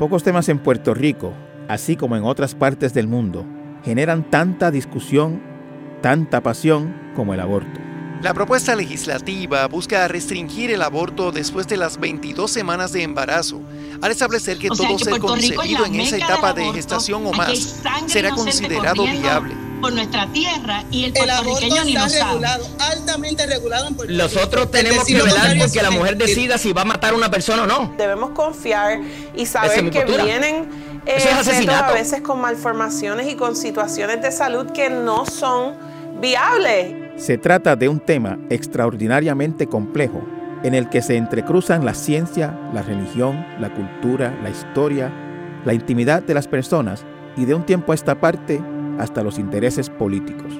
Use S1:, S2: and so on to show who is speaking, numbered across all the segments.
S1: Pocos temas en Puerto Rico, así como en otras partes del mundo, generan tanta discusión, tanta pasión como el aborto.
S2: La propuesta legislativa busca restringir el aborto después de las 22 semanas de embarazo, al establecer que todo ser concebido en esa etapa de gestación o más será considerado viable.
S3: Por nuestra tierra y el, puertorriqueño ni lo
S4: regulado, altamente regulado en Puerto
S5: Nosotros tenemos que velar porque la mujer decida si va a matar a una persona o no.
S6: Debemos confiar y saber que vienen eh, a veces con malformaciones y con situaciones de salud que no son viables.
S1: Se trata de un tema extraordinariamente complejo en el que se entrecruzan la ciencia, la religión, la cultura, la historia, la intimidad de las personas y de un tiempo a esta parte hasta los intereses políticos.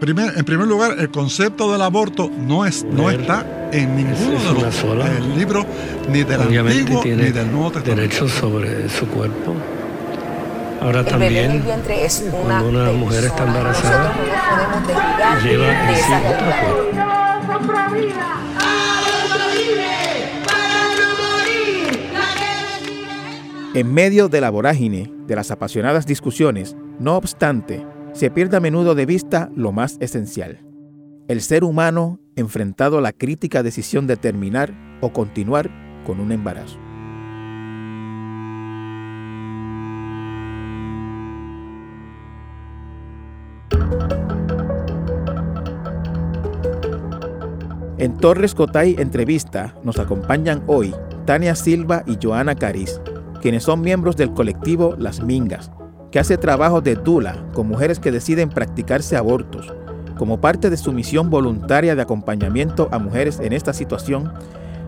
S7: en primer lugar, el concepto del aborto no, es, no está en ninguno de los libros ni del Antiguo ni del Nuevo Testamento.
S8: Derechos sobre su cuerpo. Ahora también, cuando una mujer está embarazada, lleva en sí
S1: En medio de la vorágine de las apasionadas discusiones, no obstante, se pierde a menudo de vista lo más esencial. El ser humano enfrentado a la crítica decisión de terminar o continuar con un embarazo. En Torres Cotay Entrevista nos acompañan hoy Tania Silva y Joana Cariz, quienes son miembros del colectivo Las Mingas, que hace trabajo de Dula con mujeres que deciden practicarse abortos. Como parte de su misión voluntaria de acompañamiento a mujeres en esta situación,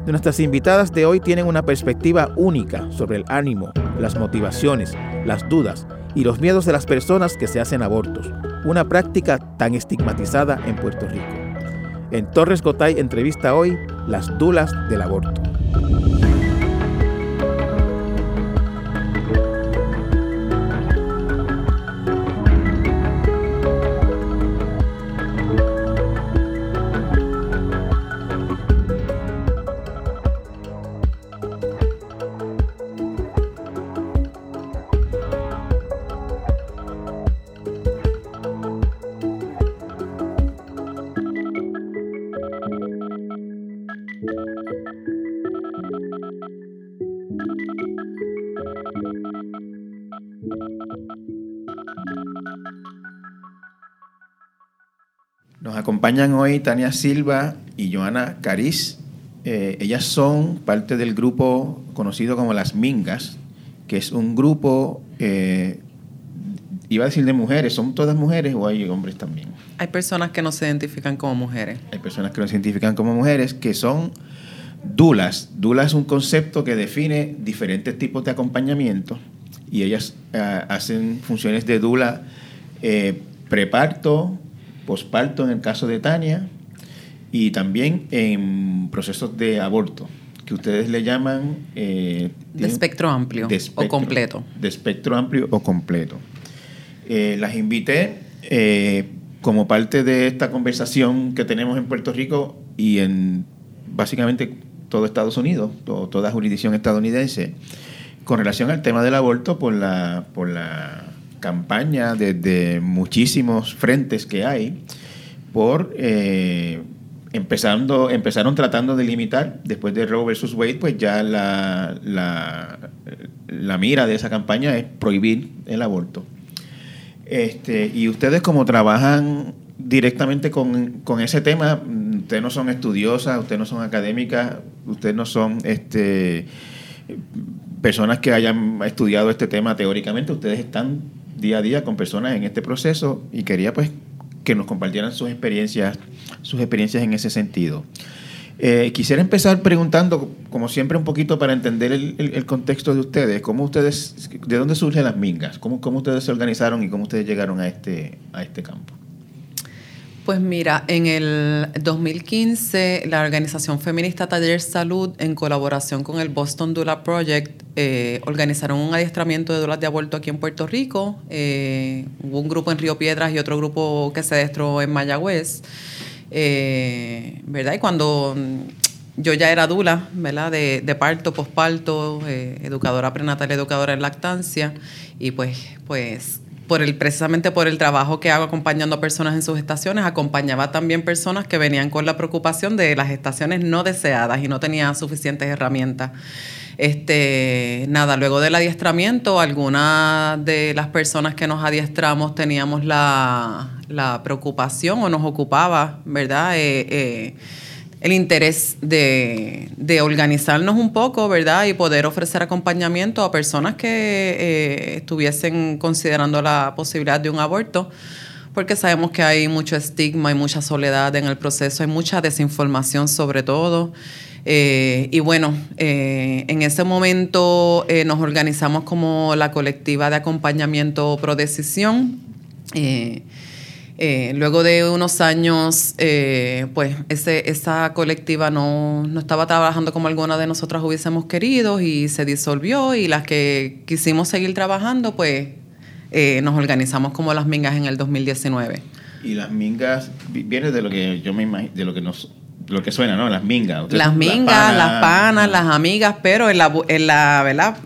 S1: nuestras invitadas de hoy tienen una perspectiva única sobre el ánimo, las motivaciones, las dudas y los miedos de las personas que se hacen abortos, una práctica tan estigmatizada en Puerto Rico. En Torres Gotay entrevista hoy las dulas del aborto. Acompañan hoy Tania Silva y Joana Cariz. Eh, ellas son parte del grupo conocido como Las Mingas, que es un grupo, eh, iba a decir de mujeres, ¿son todas mujeres o hay hombres también?
S9: Hay personas que no se identifican como mujeres.
S1: Hay personas que no se identifican como mujeres, que son dulas. Dula es un concepto que define diferentes tipos de acompañamiento y ellas eh, hacen funciones de dula preparto, posparto en el caso de Tania y también en procesos de aborto, que ustedes le llaman...
S9: Eh, de espectro amplio o completo.
S1: De espectro amplio o completo. Eh, las invité eh, como parte de esta conversación que tenemos en Puerto Rico y en básicamente todo Estados Unidos, toda jurisdicción estadounidense, con relación al tema del aborto por la, por la campaña desde muchísimos frentes que hay por eh, empezando empezaron tratando de limitar. Después de Roe versus Wade pues ya la, la, mira de esa campaña es prohibir el aborto. Este y ustedes como trabajan directamente con, con ese tema ustedes no son estudiosas ustedes no son académicas ustedes no son este personas que hayan estudiado este tema teóricamente ustedes están día a día con personas en este proceso y quería pues que nos compartieran sus experiencias, sus experiencias en ese sentido. Eh, quisiera empezar preguntando, como siempre, un poquito para entender el, contexto de ustedes. ¿Cómo ustedes, de dónde surgen las mingas? ¿Cómo, ¿Cómo ustedes se organizaron y cómo ustedes llegaron a este, a este campo?
S9: Pues mira, en el 2015 la organización feminista Taller Salud, en colaboración con el Boston Dula Project, eh, organizaron un adiestramiento de dulas de aborto aquí en Puerto Rico. Eh, hubo un grupo en Río Piedras y otro grupo que se adestró en Mayagüez. Eh, ¿Verdad? Y cuando yo ya era dula, ¿verdad? De, de parto, posparto, educadora prenatal, educadora en lactancia. Y pues, pues por el, precisamente por el trabajo que hago acompañando a personas en sus gestaciones, acompañaba también personas que venían con la preocupación de las gestaciones no deseadas y no tenían suficientes herramientas. Este, nada, luego del adiestramiento, algunas de las personas que nos adiestramos teníamos la, preocupación o nos ocupaba, ¿verdad? Eh, eh, el interés de, organizarnos un poco, ¿verdad? Y poder ofrecer acompañamiento a personas que eh, estuviesen considerando la posibilidad de un aborto, porque sabemos que hay mucho estigma y mucha soledad en el proceso, hay mucha desinformación sobre todo. Eh, y bueno, eh, en ese momento nos organizamos como la colectiva de acompañamiento Pro Decisión. Eh, luego de unos años, eh, pues ese, esa colectiva no, estaba trabajando como alguna de nosotras hubiésemos querido y se disolvió y las que quisimos seguir trabajando, pues eh, nos organizamos como las mingas en el 2019.
S1: Y las mingas viene de lo que yo me imagino, de lo que nos lo que suena, ¿no? Las mingas.
S9: las mingas, las panas, las amigas, pero en la, en la ¿verdad?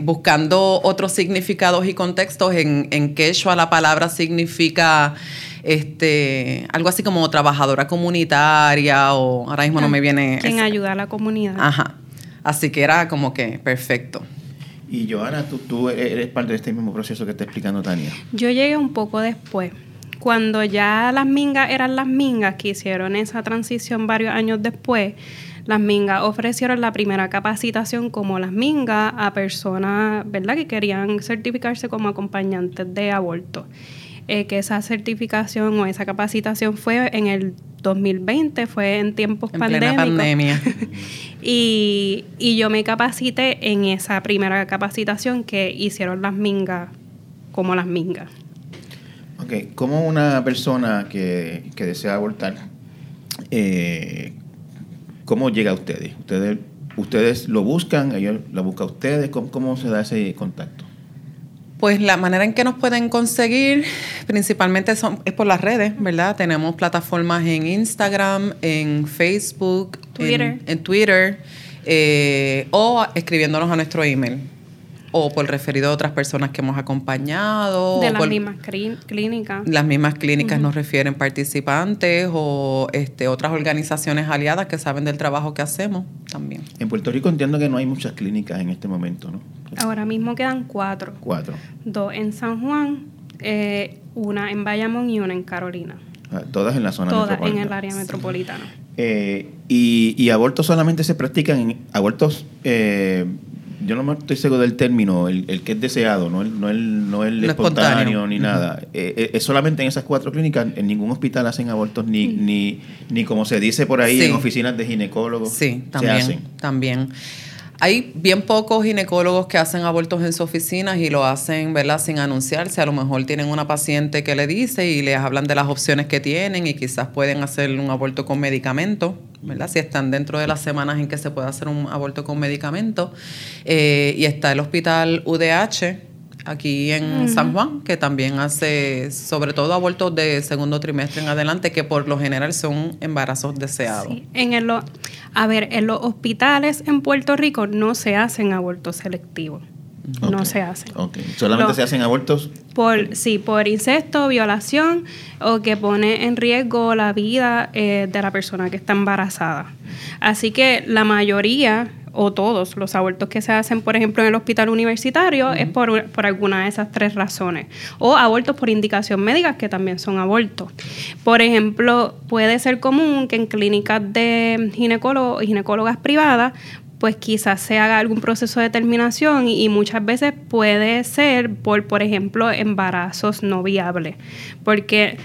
S9: buscando otros significados y contextos, en, en quechua la palabra significa este, algo así como trabajadora comunitaria o ahora mismo no me viene...
S10: Quien ayuda a la comunidad.
S9: Ajá. Así que era como que perfecto.
S1: Y Joana, ¿tú, tú eres parte de este mismo proceso que está explicando Tania.
S10: Yo llegué un poco después. Cuando ya las mingas eran las mingas que hicieron esa transición varios años después, las mingas ofrecieron la primera capacitación como las mingas a personas, ¿verdad?, que querían certificarse como acompañantes de aborto. Eh, que esa certificación o esa capacitación fue en el 2020, fue en tiempos en pandémicos. pandemia. y, yo me capacité en esa primera capacitación que hicieron las mingas, como las mingas.
S1: Ok, ¿cómo una persona que, desea abortar, eh, cómo llega a ustedes? ¿Ustedes ustedes lo buscan? ¿Ellos lo buscan a ustedes? ¿Cómo se da ese contacto?
S9: Pues la manera en que nos pueden conseguir principalmente son, es por las redes, ¿verdad? Tenemos plataformas en Instagram, en Facebook, En, Twitter eh, o escribiéndonos a nuestro email o por referido a otras personas que hemos acompañado.
S10: De las mismas clínicas.
S9: Las mismas clínicas nos refieren participantes o este, otras organizaciones aliadas que saben del trabajo que hacemos también.
S1: En Puerto Rico entiendo que no hay muchas clínicas en este momento, ¿no?
S10: Ahora mismo quedan cuatro.
S1: Cuatro.
S10: Dos en San Juan, eh, una en Bayamón y una en Carolina.
S1: Ah, todas en la zona
S10: Todas en el área metropolitana.
S1: Eh, y, y, abortos solamente se practican en abortos eh, yo no estoy seguro del término, el, que es deseado, no el, no el, no el espontáneo, ni nada. Eh, eh, es solamente en esas cuatro clínicas, en ningún hospital hacen abortos, ni, ni, ni como se dice por ahí, en oficinas de ginecólogos.
S9: Sí, también. Se hacen. También. Hay bien pocos ginecólogos que hacen abortos en sus oficinas y lo hacen, ¿verdad? Sin anunciarse. A lo mejor tienen una paciente que le dice y les hablan de las opciones que tienen y quizás pueden hacer un aborto con medicamento, ¿verdad? Si están dentro de las semanas en que se puede hacer un aborto con medicamento. Eh, y está el hospital UDH, aquí en San Juan, que también hace sobre todo abortos de segundo trimestre en adelante, que por lo general son embarazos deseados.
S10: En el, a ver, en los hospitales en Puerto Rico no se hacen abortos selectivos. No se hacen.
S1: Solamente se hacen abortos.
S10: Por, sí, por incesto, violación o que pone en riesgo la vida eh, de la persona que está embarazada. Así que la mayoría o todos los abortos que se hacen, por ejemplo, en el hospital universitario, es por, por, alguna de esas tres razones. O abortos por indicación médica, que también son abortos. Por ejemplo, puede ser común que en clínicas de ginecólogos y ginecólogas privadas pues quizás se haga algún proceso de terminación y, y, muchas veces puede ser por, por ejemplo, embarazos no viables. Porque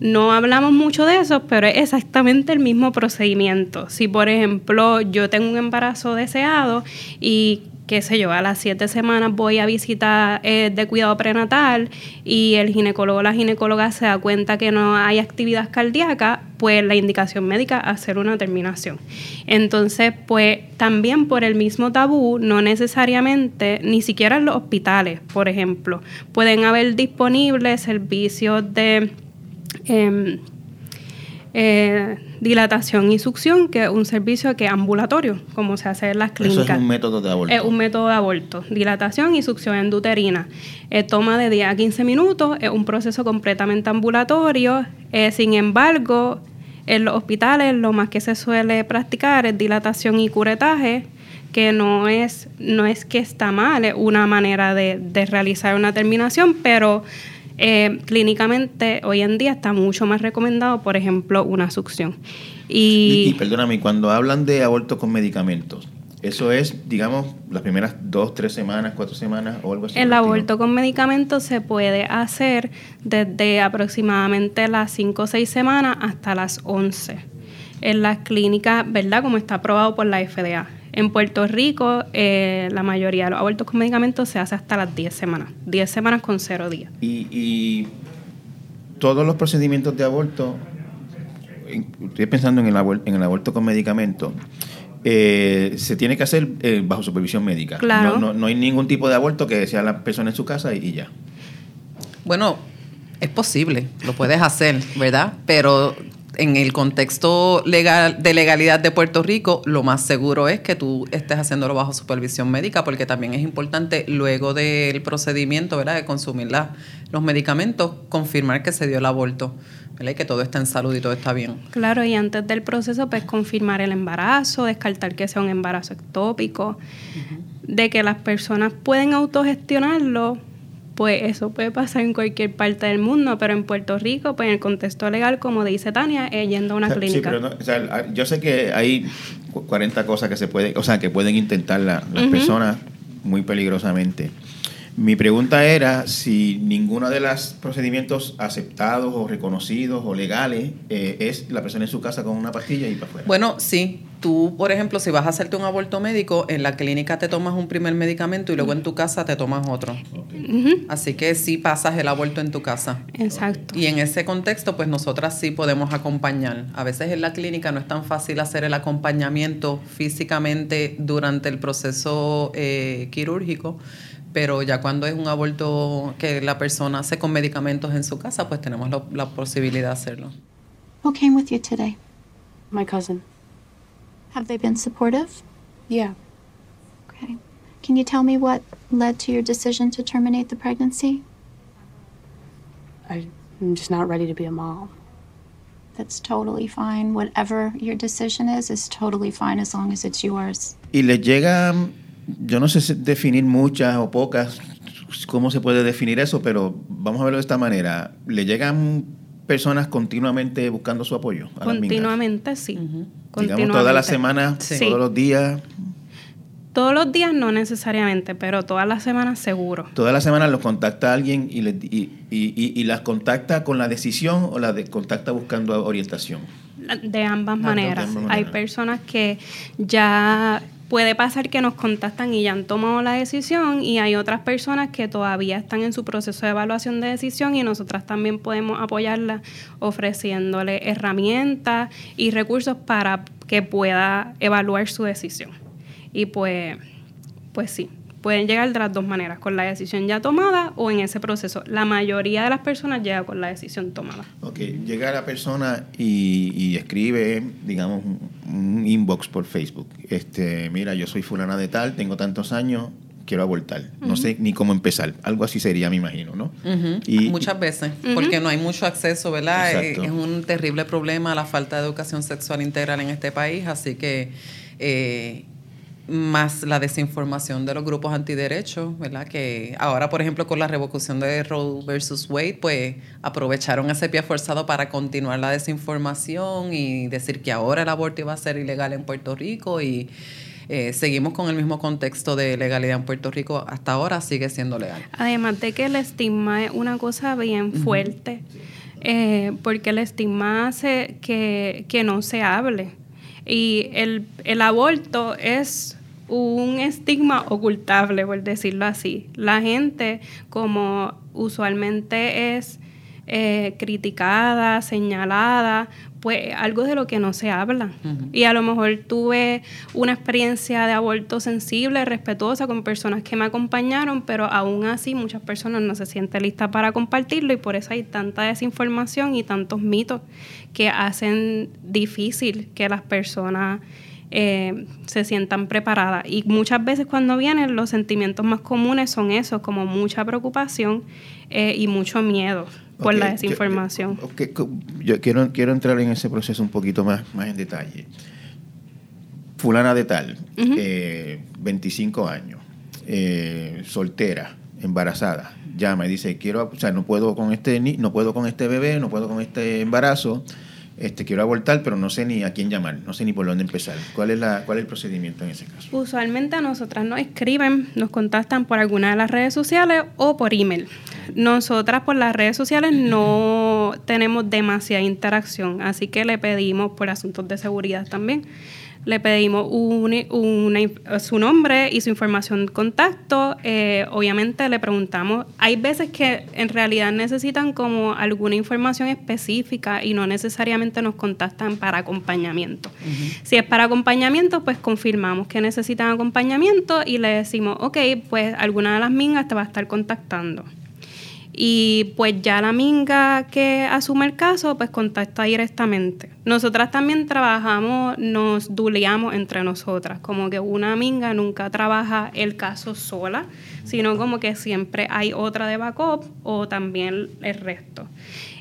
S10: no hablamos mucho de eso, pero es exactamente el mismo procedimiento. Si, por ejemplo, yo tengo un embarazo deseado y qué sé yo, a las siete semanas voy a visita eh, de cuidado prenatal y el ginecólogo o la ginecóloga se da cuenta que no hay actividad cardíaca, pues la indicación médica hacer una terminación. Entonces, pues también por el mismo tabú, no necesariamente, ni siquiera en los hospitales, por ejemplo, pueden haber disponibles servicios de Em, eh, dilatación y succión, que es un servicio que es ambulatorio, como se hace en las clínicas.
S1: Eso es un método de aborto.
S10: Es un método de aborto. Dilatación y succión enduterina. Eh, toma de 10 a 15 minutos, es un proceso completamente ambulatorio. Eh, sin embargo, en los hospitales lo más que se suele practicar es dilatación y curetaje, que no es, no es que está mal, es una manera de, de realizar una terminación, pero eh, clínicamente hoy en día está mucho más recomendado, por ejemplo, una succión.
S1: Y, y, perdóname, cuando hablan de aborto con medicamentos, eso es, digamos, las primeras dos, tres semanas, cuatro semanas o algo así.
S10: El aborto con medicamentos se puede hacer desde aproximadamente las cinco o seis semanas hasta las once. En las clínicas, ¿verdad? Como está aprobado por la FDA. En Puerto Rico, eh, la mayoría de los abortos con medicamentos se hace hasta las 10 semanas. 10 semanas con cero días.
S1: Y, todos los procedimientos de aborto, estoy pensando en el, aborto, en el aborto con medicamentos, eh, se tiene que hacer eh, bajo supervisión médica.
S10: Claro.
S1: No, no, hay ningún tipo de aborto que sea la persona en su casa y, y ya.
S9: Bueno, es posible, lo puedes hacer, ¿verdad? Pero en el contexto legal de legalidad de Puerto Rico, lo más seguro es que tú estés haciéndolo bajo supervisión médica, porque también es importante luego del procedimiento, ¿verdad? De consumir los medicamentos, confirmar que se dio el aborto. ¿verdad? Y que todo está en salud y todo está bien.
S10: Claro, y antes del proceso, pues confirmar el embarazo, descartar que sea un embarazo ectópico, de que las personas pueden autogestionarlo, pues eso puede pasar en cualquier parte del mundo, pero en Puerto Rico, pues en el contexto legal, como dice Tania, es yendo a una clínica.
S1: Sí, pero o sea, yo sé que hay 40 cosas que se pueden, o sea, que pueden intentar las personas muy peligrosamente. Mi pregunta era si ninguno de los procedimientos aceptados o reconocidos o legales eh, es la persona en su casa con una pastilla y para afuera.
S9: Bueno, sí. Tú, por ejemplo, si vas a hacerte un aborto médico, en la clínica te tomas un primer medicamento y luego en tu casa te tomas otro. Así que sí pasas el aborto en tu casa.
S10: Exacto.
S9: Y en ese contexto, pues nosotras sí podemos acompañar. A veces en la clínica no es tan fácil hacer el acompañamiento físicamente durante el proceso eh, quirúrgico pero ya cuando es un aborto que la persona hace con medicamentos en su casa, pues tenemos la, la posibilidad de hacerlo.
S11: Who came with you today?
S12: My cousin.
S11: Have they been supportive?
S12: Yeah.
S11: Okay. Can you tell me what led to your decision to terminate the pregnancy?
S12: I'm just not ready to be a mom.
S11: That's totally fine. Whatever your decision is, is totally fine as long as it's yours.
S1: Y le llega yo no sé definir muchas o pocas, cómo se puede definir eso, pero vamos a verlo de esta manera. ¿Le llegan personas continuamente buscando su apoyo?
S10: continuamente, sí.
S1: Digamos, todas las semanas, todos los días.
S10: Todos los días no necesariamente, pero todas las semanas seguro.
S1: Todas las semanas los contacta alguien y, y, las contacta con la decisión o las contacta buscando orientación.
S10: De ambas, maneras. Hay personas que ya puede pasar que nos contactan y ya han tomado la decisión y hay otras personas que todavía están en su proceso de evaluación de decisión y nosotras también podemos apoyarla ofreciéndole herramientas y recursos para que pueda evaluar su decisión. Y pues, pues sí, pueden llegar de las dos maneras, con la decisión ya tomada o en ese proceso. La mayoría de las personas llega con la decisión tomada.
S1: Ok, llega la persona y, escribe, digamos, un, inbox por Facebook. Este, mira, yo soy fulana de tal, tengo tantos años, quiero abortar. No sé ni cómo empezar. Algo así sería, me imagino, ¿no?
S9: y, Muchas veces, porque no hay mucho acceso, ¿verdad? Es, es, un terrible problema la falta de educación sexual integral en este país, así que... Eh, más la desinformación de los grupos antiderechos, ¿verdad? Que ahora, por ejemplo, con la revocación de Roe versus Wade, pues aprovecharon ese pie forzado para continuar la desinformación y decir que ahora el aborto iba a ser ilegal en Puerto Rico y eh, seguimos con el mismo contexto de legalidad en Puerto Rico, hasta ahora sigue siendo legal.
S10: Además de que el estigma es una cosa bien fuerte, eh, porque el estigma hace que, que no se hable y el, el aborto es un estigma ocultable, por decirlo así. La gente, como usualmente es eh, criticada, señalada, pues algo de lo que no se habla. Y a lo mejor tuve una experiencia de aborto sensible, respetuosa con personas que me acompañaron, pero aún así muchas personas no se sienten listas para compartirlo y por eso hay tanta desinformación y tantos mitos que hacen difícil que las personas eh, se sientan preparadas. Y muchas veces cuando vienen los sentimientos más comunes son esos, como mucha preocupación eh, y mucho miedo por la desinformación.
S1: Yo, quiero, quiero entrar en ese proceso un poquito más, más en detalle. Fulana de tal, 25 eh, años, eh, soltera, embarazada, llama y dice, quiero, o sea, no puedo con este no puedo con este bebé, no puedo con este embarazo, este, quiero abortar, pero no sé ni a quién llamar, no sé ni por dónde empezar. ¿Cuál es, la, cuál es el procedimiento en ese caso?
S10: Usualmente a nosotras nos escriben, nos contactan por alguna de las redes sociales o por email. Nosotras por las redes sociales no tenemos demasiada interacción, así que le pedimos por asuntos de seguridad también le pedimos su nombre y su información de contacto. Eh, obviamente le preguntamos, hay veces que en realidad necesitan como alguna información específica y no necesariamente nos contactan para acompañamiento. Si es para acompañamiento, pues confirmamos que necesitan acompañamiento y le decimos, ok, pues alguna de las mingas te va a estar contactando. Y pues ya la minga que asume el caso, pues contacta directamente. Nosotras también trabajamos, nos duleamos entre nosotras, como que una minga nunca trabaja el caso sola, sino como que siempre hay otra de backup o también el resto.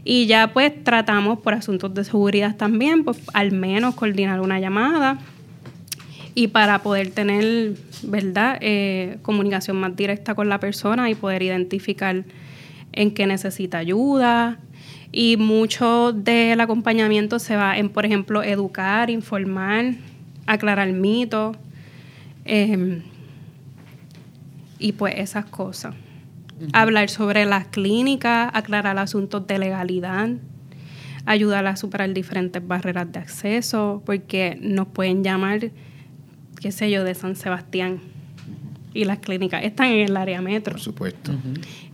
S10: Y ya pues tratamos por asuntos de seguridad también, pues al menos coordinar una llamada y para poder tener, ¿verdad?, eh, comunicación más directa con la persona y poder identificar en que necesita ayuda. Y mucho del acompañamiento se va en, por ejemplo, educar, informar, aclarar mitos. Em, y pues esas cosas. Hablar sobre las clínicas, aclarar asuntos de legalidad, ayudar a superar diferentes barreras de acceso, porque nos pueden llamar, qué sé yo, de San Sebastián y las clínicas están en el área metro.
S1: Por supuesto.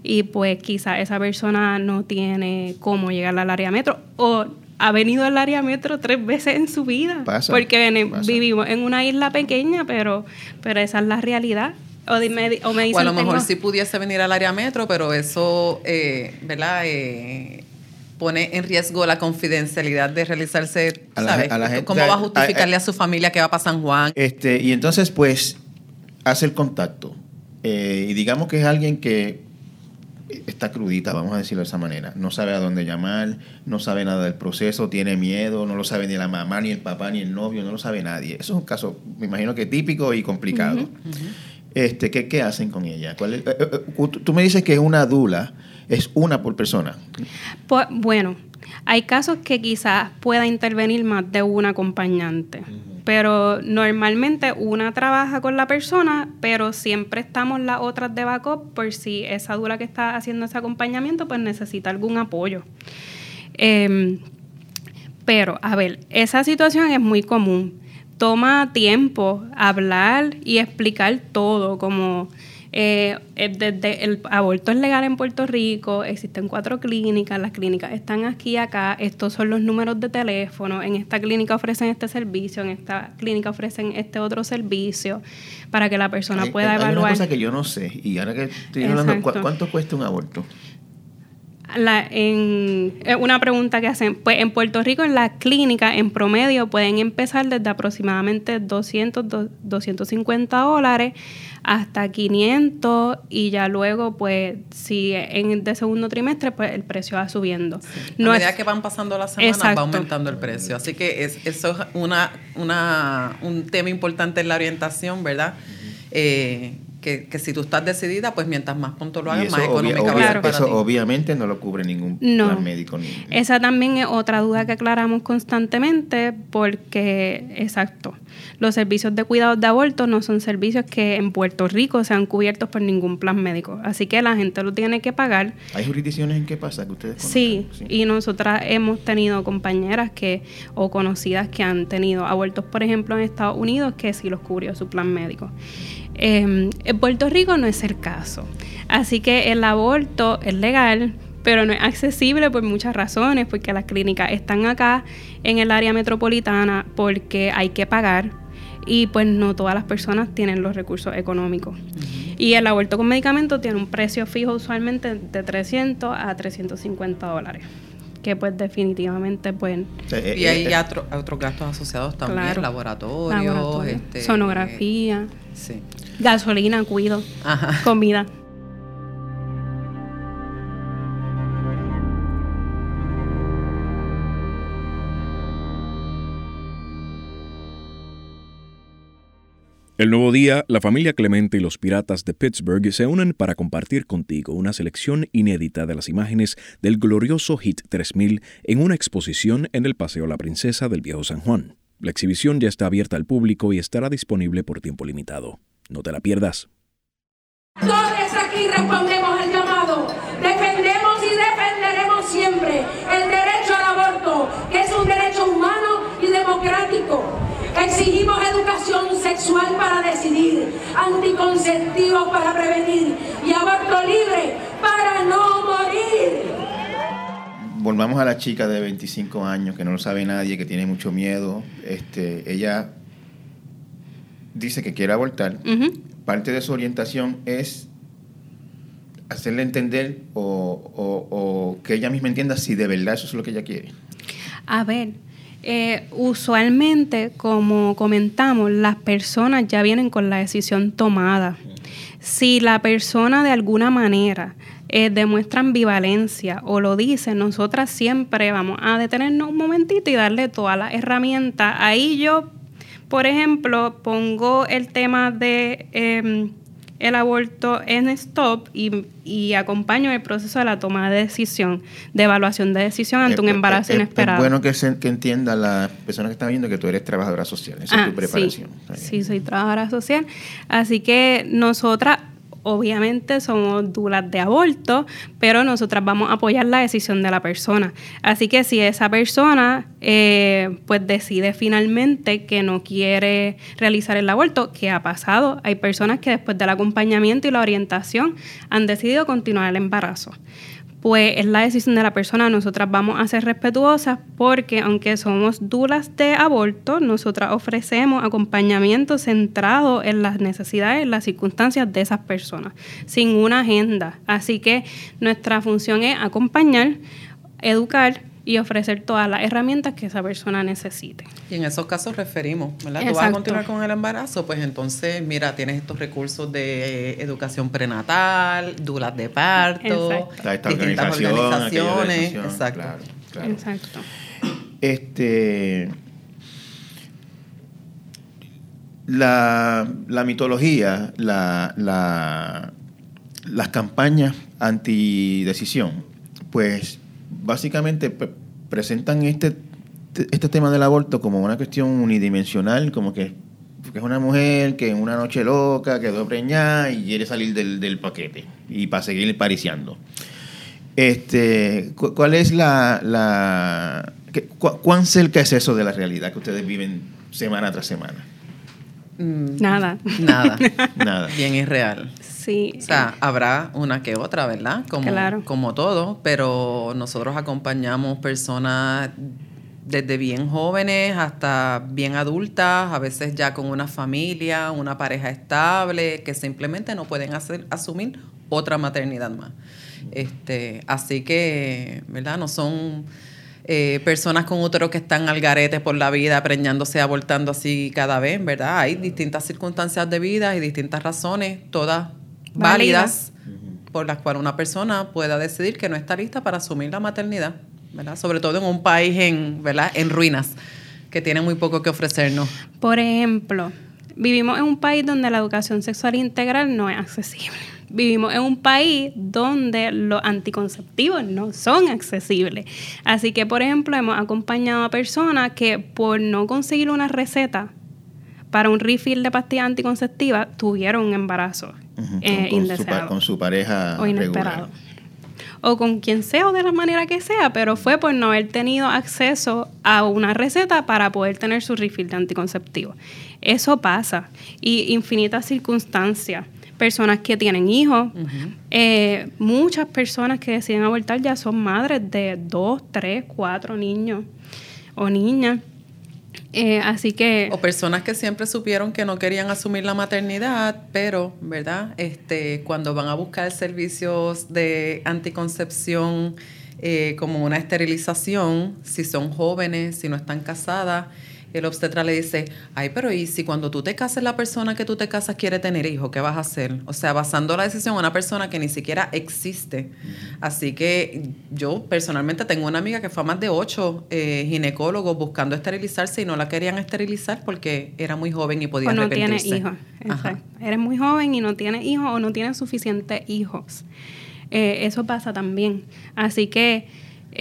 S10: Y pues quizá esa persona no tiene cómo llegar al área metro o ha venido al área metro tres veces en su vida. Pasa, porque vivimos en una isla pequeña, pero, pero esa es la realidad. O, me, o,
S9: a lo mejor sí pudiese venir al área metro, pero eso, eh, ¿verdad? Eh, pone en riesgo la confidencialidad de realizarse, ¿sabes? ¿Cómo va a justificarle a, su familia que va para San Juan?
S1: Este, y entonces, pues, hace el contacto. Eh, y digamos que es alguien que está crudita, vamos a decirlo de esa manera. No sabe a dónde llamar, no sabe nada del proceso, tiene miedo, no lo sabe ni la mamá, ni el papá, ni el novio, no lo sabe nadie. Eso es un caso, me imagino que típico y complicado. Este, ¿qué, ¿Qué hacen con ella? ¿Cuál eh, eh, tú me dices que es una dula, es una por persona.
S10: Pues, bueno, hay casos que quizás pueda intervenir más de un acompañante pero normalmente una trabaja con la persona, pero siempre estamos las otras de backup por si esa dura que está haciendo ese acompañamiento pues necesita algún apoyo. Em, pero, a ver, esa situación es muy común. Toma tiempo hablar y explicar todo, como eh, eh, desde el aborto es legal en Puerto Rico, existen cuatro clínicas, las clínicas están aquí y acá, estos son los números de teléfono, en esta clínica ofrecen este servicio, en esta clínica ofrecen este otro servicio, para que la persona pueda evaluar. Hay una
S1: cosa que yo no sé, y ahora que estoy hablando, ¿cuánto cuesta un aborto?
S10: La, en, una pregunta que hacen, pues en Puerto Rico en la clínica en promedio pueden empezar desde aproximadamente 200, 250 dólares hasta 500 y ya luego pues si en de segundo trimestre pues el precio va subiendo.
S9: No a medida que van pasando las semanas va aumentando el precio. Así que es, eso es una, una, un tema importante en la orientación, ¿verdad? Eh, que, que, si tú estás decidida, pues mientras más pronto lo hagas, más económica va a ser
S1: Eso obviamente no lo cubre ningún plan médico. Ni,
S10: Esa también es otra duda que aclaramos constantemente porque, exacto, los servicios de cuidados de aborto no son servicios que en Puerto Rico sean cubiertos por ningún plan médico. Así que la gente lo tiene que pagar.
S1: ¿Hay jurisdicciones en qué pasa que ustedes
S10: sí, sí, y nosotras hemos tenido compañeras que o conocidas que han tenido abortos, por ejemplo, en Estados Unidos, que sí los cubrió su plan médico. Em, en Puerto Rico no es el caso. Así que el aborto es legal, pero no es accesible por muchas razones, porque las clínicas están acá en el área metropolitana, porque hay que pagar y pues no todas las personas tienen los recursos económicos. Y el aborto con medicamento tiene un precio fijo usualmente de 300 a 350 dólares que pues definitivamente pues
S9: eh, y hay eh, otros gastos asociados también laboratorios este,
S10: sonografía sí. Gasolina cuido comida
S13: El nuevo día, la familia Clemente y los piratas de Pittsburgh se unen para compartir contigo una selección inédita de las imágenes del glorioso Hit 3000 en una exposición en el Paseo La Princesa del Viejo San Juan. La exhibición ya está abierta al público y estará disponible por tiempo limitado. No te la pierdas.
S14: Todos aquí respondemos al llamado. Defendemos y defenderemos siempre el derecho al aborto, que es un derecho humano y democrático Exigimos educación sexual para decidir, anticonceptivos para prevenir y aborto libre para no morir.
S1: Volvamos a la chica de 25 años que no lo sabe nadie, que tiene mucho miedo. Este, ella dice que quiere abortar. Parte de su orientación es hacerle entender o, o que ella misma entienda si de verdad eso es lo que ella quiere.
S10: A ver, eh, usualmente, como comentamos, las personas ya vienen con la decisión tomada. Si la persona de alguna manera eh, demuestra ambivalencia o lo dice, nosotras siempre vamos a detenernos un momentito y darle todas las herramientas. Ahí yo, por ejemplo, pongo el tema de em, el aborto en stop y, y, acompaño el proceso de la toma de decisión, de evaluación de decisión ante un embarazo inesperado.
S1: Es bueno que, se, que entienda la persona que está viendo que tú eres trabajadora social, esa es tu ah, preparación.
S10: Sí, sí, soy trabajadora social. Así que nosotras obviamente somos dulas de aborto, pero nosotras vamos a apoyar la decisión de la persona. Así que si esa persona eh, pues decide finalmente que no quiere realizar el aborto, ¿qué ha pasado? Hay personas que después del acompañamiento y la orientación han decidido continuar el embarazo pues es la decisión de la persona. Nosotras vamos a ser respetuosas porque aunque somos dulas de aborto, nosotras ofrecemos acompañamiento centrado en las necesidades, en las circunstancias de esas personas, sin una agenda. Así que nuestra función es acompañar, educar y ofrecer todas las herramientas que esa persona necesite.
S9: Y en esos casos referimos, ¿verdad? Tú vas a continuar con el embarazo, pues entonces, mira, tienes estos recursos de educación prenatal, dulas de parto, distintas organizaciones. Exacto.
S10: Exacto.
S1: Este la, la mitología, la, la, las campañas antidecisión, pues básicamente presentan este, este tema del aborto como una cuestión unidimensional, como que, es una mujer que en una noche loca quedó preñada y quiere salir del, paquete y para seguir pariciando. Este, ¿Cuál es la... la ¿Cuán cerca es eso de la realidad que ustedes viven semana tras semana?
S10: Mm, nada.
S9: Nada. Nada. Bien irreal.
S10: Sí.
S9: O sea, habrá una que otra, ¿verdad? Como, como todo, pero nosotros acompañamos personas desde bien jóvenes hasta bien adultas, a veces ya con una familia, una pareja estable, que simplemente no pueden hacer, asumir otra maternidad más. Este, así que, ¿verdad? No son eh, personas con útero que están al garete por la vida, preñándose, abortando así cada vez, ¿verdad? Hay distintas circunstancias de vida y distintas razones, todas válidas, por las cuales una persona pueda decidir que no está lista para asumir la maternidad, ¿verdad? Sobre todo en un país en, ¿verdad? en ruinas, que tiene muy poco que ofrecernos.
S10: Por ejemplo, vivimos en un país donde la educación sexual integral no es accesible vivimos en un país donde los anticonceptivos no son accesibles. Así que, por ejemplo, hemos acompañado a personas que por no conseguir una receta para un refill de pastillas anticonceptivas tuvieron un embarazo eh, indeseado.
S1: con su pareja
S10: o inesperado. O con quien sea o de la manera que sea, pero fue por no haber tenido acceso a una receta para poder tener su refill de anticonceptivos. Eso pasa y infinitas circunstancias. Personas que tienen hijos. Eh, muchas personas que deciden abortar ya son madres de dos, tres, cuatro niños o niñas. Eh, así que...
S9: O personas que siempre supieron que no querían asumir la maternidad, pero, ¿verdad? Este, cuando van a buscar servicios de anticoncepción eh, como una esterilización, si son jóvenes, si no están casadas, el obstetra le dice, ay, pero ¿y si cuando tú te cases la persona que tú te casas quiere tener hijos, qué vas a hacer? O sea, basando la decisión en una persona que ni siquiera existe. Así que yo personalmente tengo una amiga que fue a más de ocho eh, ginecólogos buscando esterilizarse y no la querían esterilizar porque era muy joven y podía
S10: o no tiene hijos. Eres muy joven y no tienes hijos o no tienes suficientes hijos. Eh, eso pasa también. Así que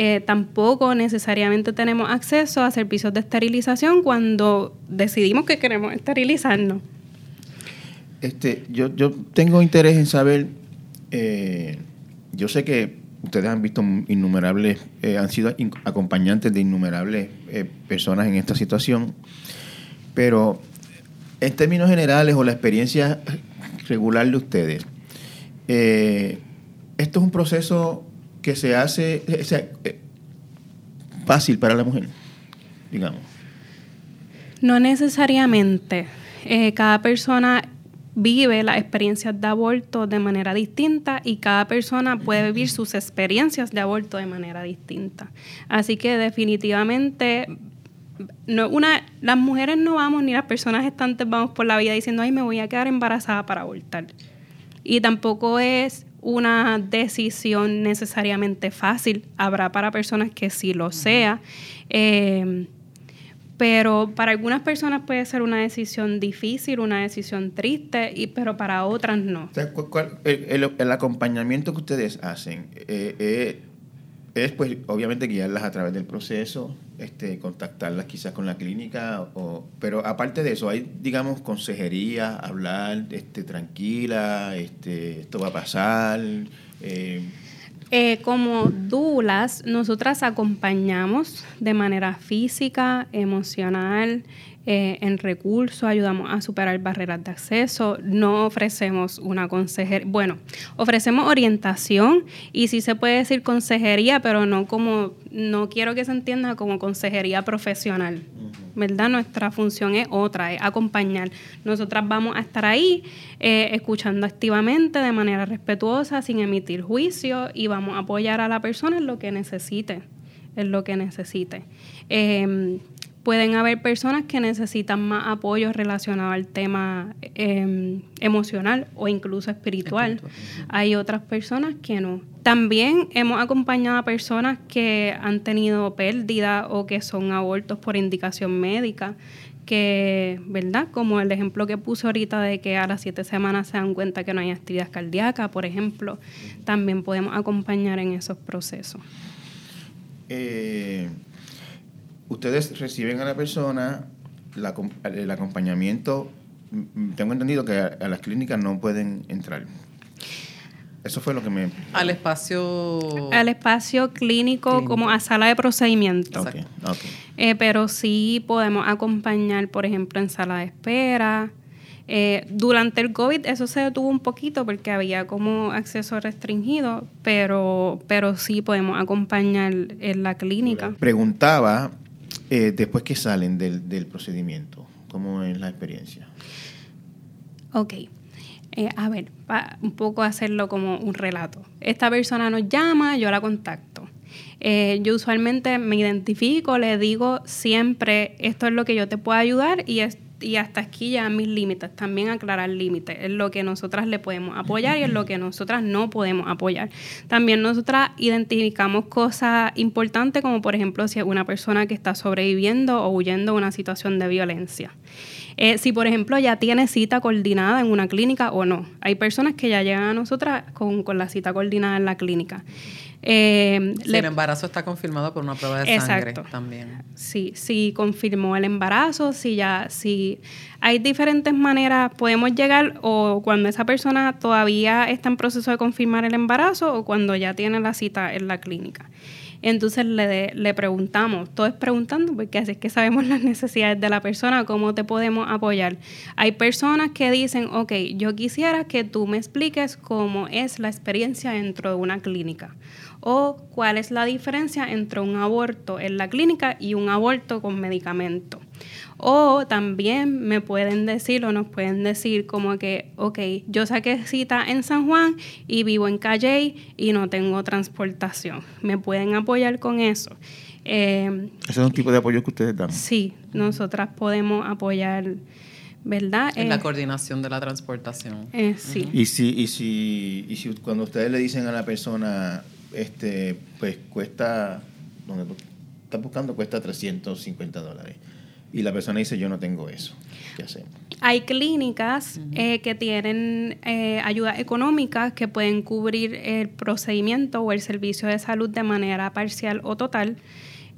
S10: eh, tampoco necesariamente tenemos acceso a servicios de esterilización cuando decidimos que queremos esterilizarnos.
S1: Este, yo, yo tengo interés en saber, eh, yo sé que ustedes han visto innumerables, eh, han sido acompañantes de innumerables personas en esta situación, pero en términos generales o la experiencia regular de ustedes, esto es un proceso que se hace eh, fácil para la mujer, digamos.
S10: No necesariamente. Eh, cada persona vive las experiencias de aborto de manera distinta y cada persona puede vivir sus experiencias de aborto de manera distinta. Así que definitivamente una, las mujeres no vamos ni las personas estantes vamos por la vida diciendo, ay, me voy a quedar embarazada para abortar. Y tampoco es una decisión necesariamente fácil. Habrá para personas que sí lo sea. Eh, pero para algunas personas puede ser una decisión difícil, una decisión triste, y, pero para otras no.
S1: el, acompañamiento que ustedes hacen eh, eh, es, pues, obviamente guiarlas a través del proceso, este, contactarlas quizás con la clínica, o, pero aparte de eso, hay, digamos, consejería, hablar este, tranquila, este, esto va a pasar.
S10: Eh. Eh, como dulas, nosotras acompañamos de manera física, emocional, eh, en recursos, ayudamos a superar barreras de acceso, no ofrecemos una consejería, bueno, ofrecemos orientación y sí se puede decir consejería, pero no como, no quiero que se entienda como consejería profesional, ¿verdad? Nuestra función es otra, es acompañar. Nosotras vamos a estar ahí eh, escuchando activamente, de manera respetuosa, sin emitir juicio y vamos a apoyar a la persona en lo que necesite, en lo que necesite. Em, pueden haber personas que necesitan más apoyo relacionado al tema em, emocional o incluso espiritual. Hay otras personas que no. También hemos acompañado a personas que han tenido pérdida o que son abortos por indicación médica que, ¿verdad? Como el ejemplo que puse ahorita de que a las siete semanas se dan cuenta que no hay actividad cardíaca, por ejemplo, también podemos acompañar en esos procesos.
S1: Eh, ustedes reciben a la persona, el acompañamiento, tengo entendido que a, las clínicas no pueden entrar. Eso fue lo que me...
S9: Al espacio...
S10: Al espacio clínico, como a sala de procedimiento. Eh, pero sí podemos acompañar, por ejemplo, en sala de espera. Eh, durante el COVID eso se detuvo un poquito porque había como acceso restringido, pero, pero sí podemos acompañar en la clínica.
S1: Preguntaba eh, después que salen del, procedimiento, ¿cómo es la experiencia?
S10: Ok. Eh, a ver, un poco hacerlo como un relato. Esta persona nos llama, yo la contacto. Eh, yo usualmente me identifico, le digo siempre, esto es lo que yo te puedo ayudar y es y hasta aquí ya mis límites, también aclarar límites, es lo que nosotras le podemos apoyar y es lo que nosotras no podemos apoyar. También nosotras identificamos cosas importantes como por ejemplo si es una persona que está sobreviviendo o huyendo de una situación de violencia. Eh, si, por ejemplo, ya tiene cita coordinada en una clínica o no. Hay personas que ya llegan a nosotras con, con la cita coordinada en la clínica.
S9: Eh, el embarazo está confirmado por una prueba de sangre también.
S10: Sí, sí confirmó el embarazo, si ya, si hay diferentes maneras, podemos llegar o cuando esa persona todavía está en proceso de confirmar el embarazo o cuando ya tiene la cita en la clínica. Entonces le, le preguntamos, todo es preguntando, porque así es que sabemos las necesidades de la persona, cómo te podemos apoyar. Hay personas que dicen, ok, yo quisiera que tú me expliques cómo es la experiencia dentro de una clínica o cuál es la diferencia entre un aborto en la clínica y un aborto con medicamento. O también me pueden decir o nos pueden decir como que, ok, yo saqué cita en San Juan y vivo en Calle y no tengo transportación. ¿Me pueden apoyar con eso?
S1: Eh, ¿Ese es un tipo de apoyo que ustedes dan?
S10: Sí, nosotras podemos apoyar, ¿verdad?
S9: En la eh, coordinación de la transportación.
S10: Eh, sí.
S1: Y si, y si, y si cuando ustedes le dicen a la persona, este, pues cuesta, donde estás buscando, cuesta 350 dólares y la persona dice yo no tengo eso. ¿Qué hacemos?
S10: Hay clínicas eh, que tienen eh, ayuda económica que pueden cubrir el procedimiento o el servicio de salud de manera parcial o total.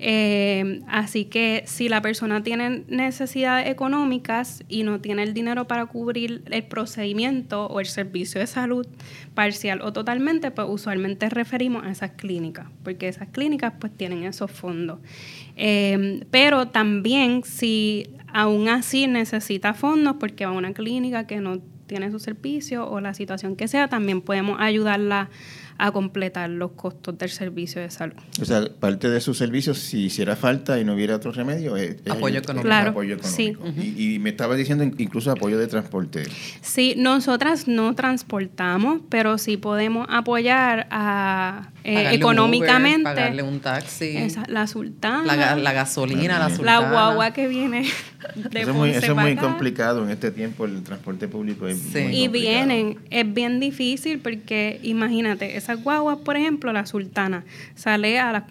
S10: Eh, así que si la persona tiene necesidades económicas y no tiene el dinero para cubrir el procedimiento o el servicio de salud parcial o totalmente, pues usualmente referimos a esas clínicas, porque esas clínicas pues tienen esos fondos. Eh, pero también si aún así necesita fondos porque va a una clínica que no tiene su servicio o la situación que sea, también podemos ayudarla a completar los costos del servicio de salud.
S1: O sea, parte de sus servicios, si hiciera falta y no hubiera otro remedio, es,
S9: apoyo económico.
S10: Claro,
S1: apoyo económico. Sí. y, me estaba diciendo incluso apoyo de transporte.
S10: Sí, nosotras no transportamos, pero sí podemos apoyar a, eh, económicamente.
S9: pagarle un taxi.
S10: la sultana.
S9: La, gasolina, la sultana.
S10: La guagua que viene de
S1: Eso, es muy, eso es muy complicado en este tiempo, el transporte público es sí.
S10: Y vienen, es bien difícil porque imagínate, esa guaguas, por ejemplo, la sultana, sale a las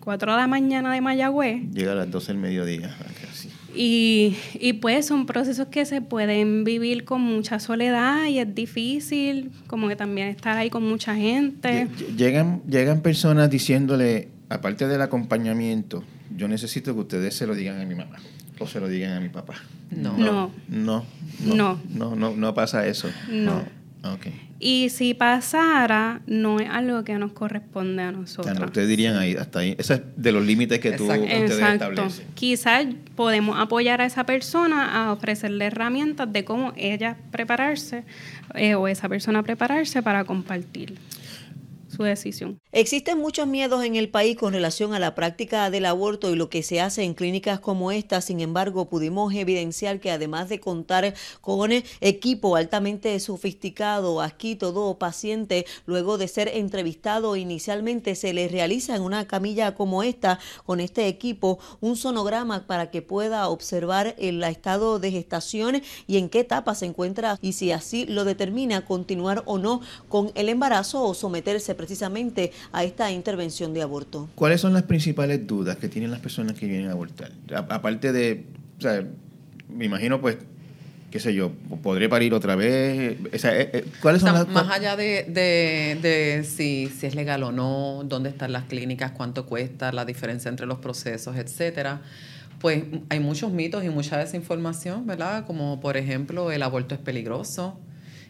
S10: 4 de la mañana de Mayagüez.
S1: Llega a las 12 del mediodía.
S10: Y, y pues son procesos que se pueden vivir con mucha soledad y es difícil, como que también estar ahí con mucha gente.
S1: Llegan, llegan personas diciéndole, aparte del acompañamiento, yo necesito que ustedes se lo digan a mi mamá o se lo digan a mi papá.
S10: No. No.
S1: No. No. No, no, no, pasa eso.
S10: No. Okay. Y si pasara, no es algo que nos corresponde a nosotros.
S1: ustedes dirían ahí, hasta ahí. Ese es de los límites que tú ustedes establecen.
S10: Quizás podemos apoyar a esa persona a ofrecerle herramientas de cómo ella prepararse eh, o esa persona prepararse para compartir
S15: Existen muchos miedos en el país con relación a la práctica del aborto y lo que se hace en clínicas como esta. Sin embargo, pudimos evidenciar que además de contar con equipo altamente sofisticado, aquí todo paciente, luego de ser entrevistado inicialmente, se le realiza en una camilla como esta, con este equipo, un sonograma para que pueda observar el estado de gestación y en qué etapa se encuentra y si así lo determina, continuar o no con el embarazo o someterse precisamente a esta intervención de aborto.
S1: ¿Cuáles son las principales dudas que tienen las personas que vienen a abortar? aparte de, o sea, me imagino pues qué sé yo, ¿podré parir otra vez? O sea, eh, eh, ¿Cuáles son las
S9: Más allá de, de, si, si, es legal o no, dónde están las clínicas, cuánto cuesta, la diferencia entre los procesos, etcétera, pues hay muchos mitos y mucha desinformación, ¿verdad? Como por ejemplo, el aborto es peligroso.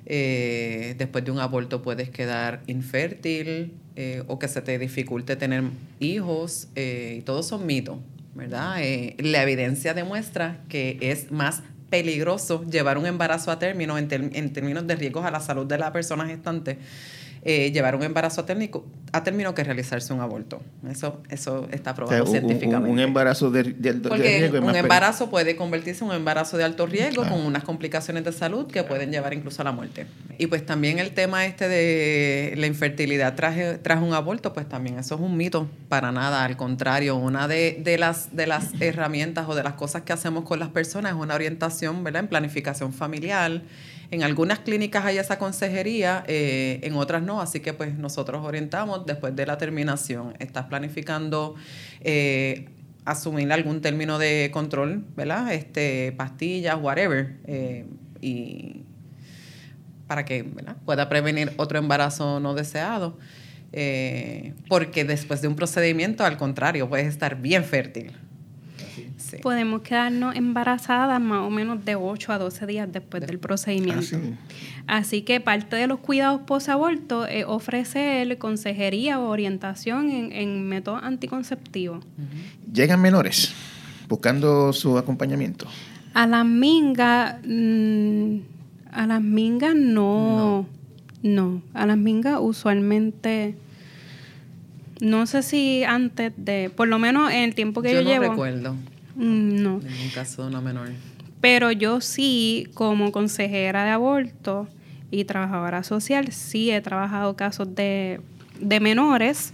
S9: Eh, después de un aborto puedes quedar infértil eh, o que se te dificulte tener hijos, eh, y todos son mitos, ¿verdad? la evidencia demuestra que es más peligroso llevar un embarazo a término en, términos de riesgos a la salud de la persona gestante eh, llevar un embarazo a, término, a término que realizarse un aborto. Eso, eso está probado científicamente.
S1: Un, embarazo de, alto riesgo.
S9: Un embarazo puede convertirse en un embarazo de alto riesgo con unas complicaciones de salud que pueden llevar incluso a la muerte. Y pues también el tema este de la infertilidad tras, tras un aborto, pues también eso es un mito, para nada. Al contrario, una de, de, las, de las herramientas o de las cosas que hacemos con las personas es una orientación ¿verdad? en planificación familiar en algunas clínicas hay esa consejería, eh, en otras no, así que pues nosotros orientamos después de la terminación. Estás planificando eh, asumir algún término de control, ¿verdad? Este, pastillas, whatever, eh, y para que pueda prevenir otro embarazo no deseado. porque después de un procedimiento, al contrario, puedes estar bien fértil.
S10: Podemos quedarnos embarazadas más o menos de 8 a 12 días después del procedimiento. Ah, Así que parte de los cuidados post-aborto es ofrecer consejería o orientación en, métodos anticonceptivos.
S1: ¿Llegan menores buscando su acompañamiento?
S10: A las mingas, mm, a las mingas no, no, a las mingas usualmente no sé si antes de, por lo menos en el tiempo que yo, llevo.
S9: No recuerdo.
S10: Mm, no.
S9: En un caso de una menor.
S10: Pero yo sí, como consejera de aborto y trabajadora social, sí he trabajado casos de, menores,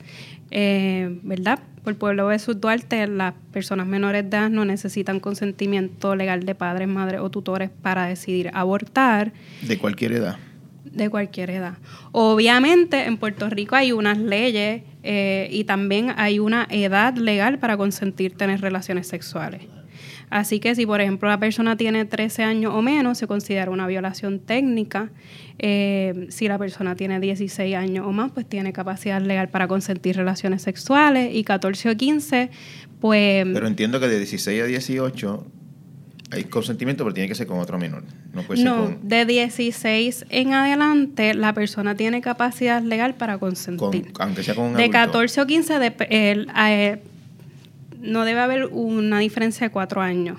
S10: eh, ¿verdad? Por Pueblo de Duarte, las personas menores de edad no necesitan consentimiento legal de padres, madres o tutores para decidir abortar.
S1: De cualquier edad
S10: de cualquier edad. Obviamente en Puerto Rico hay unas leyes eh, y también hay una edad legal para consentir tener relaciones sexuales. Así que si, por ejemplo, la persona tiene 13 años o menos, se considera una violación técnica. Eh, si la persona tiene 16 años o más, pues tiene capacidad legal para consentir relaciones sexuales. Y 14 o 15, pues...
S1: Pero entiendo que de 16 a 18 hay consentimiento, pero tiene que ser con otro menor. No, puede ser con...
S10: de 16 en adelante, la persona tiene capacidad legal para consentir.
S1: aunque sea con un
S10: De 14 o 15, de, no debe haber una diferencia de cuatro años.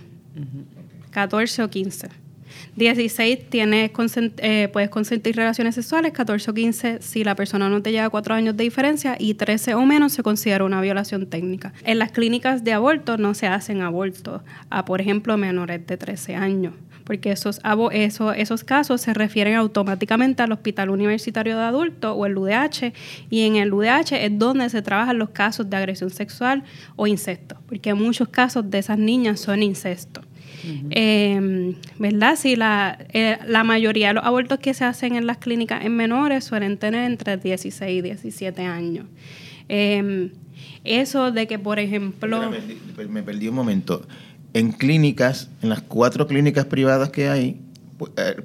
S10: 14 o 15. 16 tienes eh, puedes consentir relaciones sexuales, 14 o 15 si la persona no te lleva cuatro años de diferencia y 13 o menos se considera una violación técnica. En las clínicas de aborto no se hacen abortos a, por ejemplo, menores de 13 años porque esos, esos, casos se refieren automáticamente al Hospital Universitario de Adultos o el UDH, y en el UDH es donde se trabajan los casos de agresión sexual o incesto, porque muchos casos de esas niñas son Em, ¿Verdad? Si la, eh, la mayoría de los abortos que se hacen en las clínicas en menores suelen tener entre 16 y 17 años. Em, eso de que, por ejemplo...
S1: me perdí un momento. En clínicas, en las cuatro clínicas privadas que hay,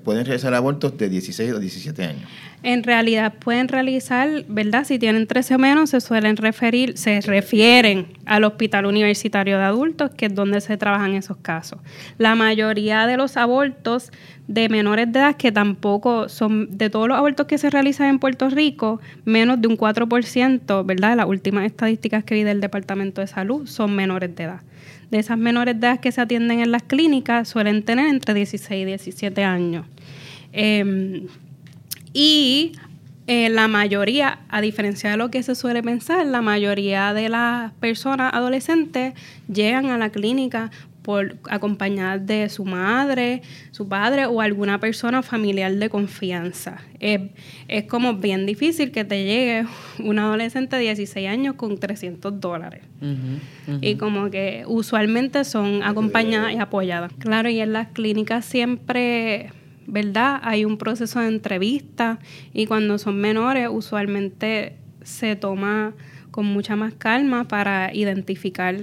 S1: pueden realizar abortos de 16 o 17 años.
S10: En realidad pueden realizar, ¿verdad? Si tienen 13 o menos, se suelen referir, se refieren al Hospital Universitario de Adultos, que es donde se trabajan esos casos. La mayoría de los abortos de menores de edad, que tampoco son, de todos los abortos que se realizan en Puerto Rico, menos de un 4%, ¿verdad? Las últimas estadísticas que vi del Departamento de Salud son menores de edad de esas menores de edad que se atienden en las clínicas suelen tener entre 16 y 17 años. Em, y eh, la mayoría, a diferencia de lo que se suele pensar, la mayoría de las personas adolescentes llegan a la clínica por acompañar de su madre, su padre o alguna persona familiar de confianza. Es, como bien difícil que te llegue un adolescente de 16 años con 300 dólares. Y como que usualmente son acompañadas y apoyadas. Claro, y en las clínicas siempre... ¿Verdad? Hay un proceso de entrevista y cuando son menores usualmente se toma con mucha más calma para identificar